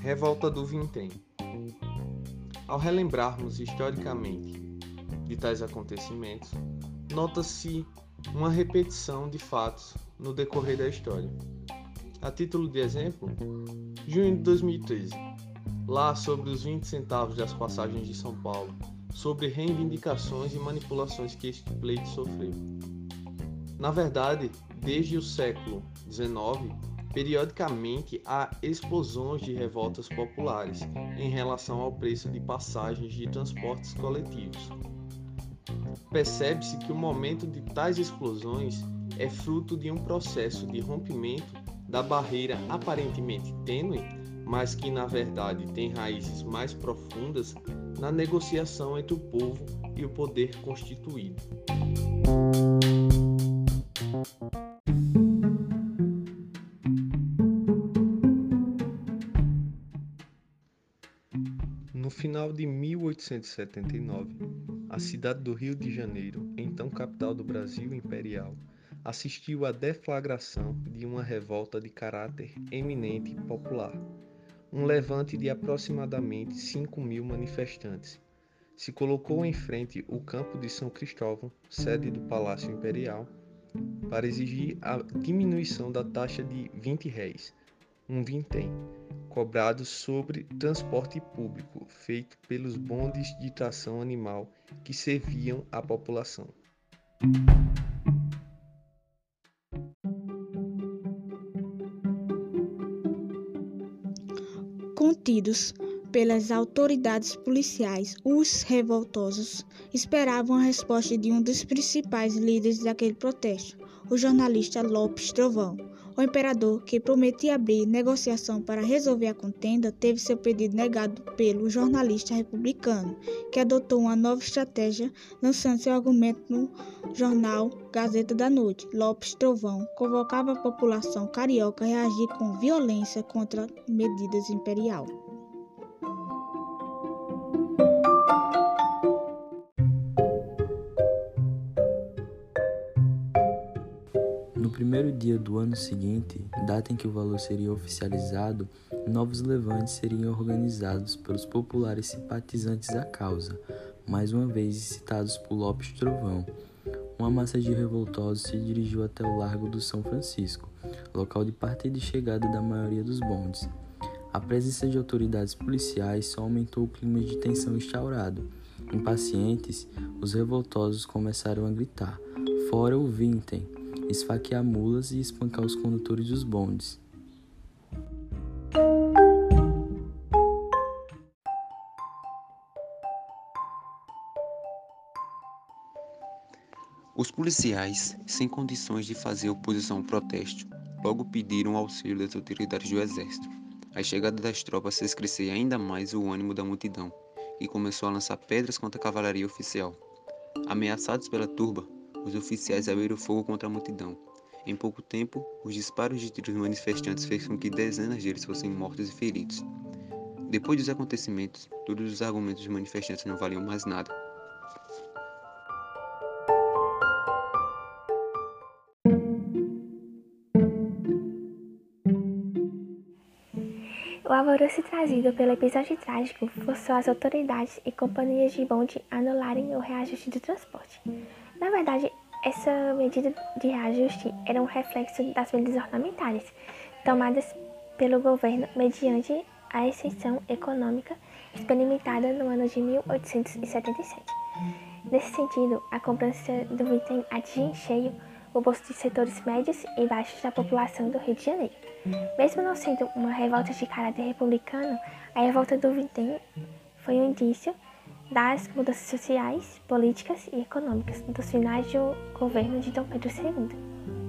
Revolta do Vintém Ao relembrarmos historicamente de tais acontecimentos, nota-se uma repetição de fatos no decorrer da história. A título de exemplo, junho de 2013, lá sobre os 20 centavos das passagens de São Paulo, sobre reivindicações e manipulações que este pleito sofreu. Na verdade, desde o século XIX, periodicamente há explosões de revoltas populares em relação ao preço de passagens de transportes coletivos. Percebe-se que o momento de tais explosões é fruto de um processo de rompimento da barreira aparentemente tênue, mas que na verdade tem raízes mais profundas na negociação entre o povo e o poder constituído. No final de 1879, a cidade do Rio de Janeiro, então capital do Brasil imperial, assistiu à deflagração de uma revolta de caráter eminente popular, um levante de aproximadamente 5 mil manifestantes. Se colocou em frente o campo de São Cristóvão, sede do Palácio Imperial, para exigir a diminuição da taxa de 20 réis, um vintém, cobrado sobre transporte público feito pelos bondes de tração animal que serviam à população. Contidos pelas autoridades policiais, os revoltosos esperavam a resposta de um dos principais líderes daquele protesto, o jornalista Lopes Trovão. O imperador, que prometia abrir negociação para resolver a contenda, teve seu pedido negado pelo jornalista republicano, que adotou uma nova estratégia, lançando seu argumento no jornal Gazeta da Noite. Lopes Trovão convocava a população carioca a reagir com violência contra medidas imperial. Primeiro dia do ano seguinte, data em que o valor seria oficializado, novos levantes seriam organizados pelos populares simpatizantes à causa, mais uma vez citados por Lopes Trovão. Uma massa de revoltosos se dirigiu até o Largo do São Francisco, local de partida e chegada da maioria dos bondes. A presença de autoridades policiais só aumentou o clima de tensão instaurado. Impacientes, os revoltosos começaram a gritar: Fora o Vintem! Esfaquear mulas e espancar os condutores dos bondes. Os policiais, sem condições de fazer oposição ao protesto, logo pediram auxílio das autoridades do exército. A chegada das tropas fez crescer ainda mais o ânimo da multidão, e começou a lançar pedras contra a cavalaria oficial. Ameaçados pela turba, os oficiais abriram fogo contra a multidão. Em pouco tempo, os disparos de tiros manifestantes fez com que dezenas deles fossem mortos e feridos. Depois dos acontecimentos, todos os argumentos dos manifestantes não valiam mais nada. O alvoroço trazido pelo episódio trágico forçou as autoridades e companhias de bonde a anularem o reajuste do transporte. Na verdade, essa medida de reajuste era um reflexo das medidas orçamentárias tomadas pelo governo mediante a exceção econômica experimentada no ano de 1877. Nesse sentido, a cobrança do item atinge em cheio o bolso de setores médios e baixos da população do Rio de Janeiro. Mesmo não sendo uma revolta de caráter republicano, a revolta do Vintém foi um indício das mudanças sociais, políticas e econômicas dos finais do governo de Dom Pedro II.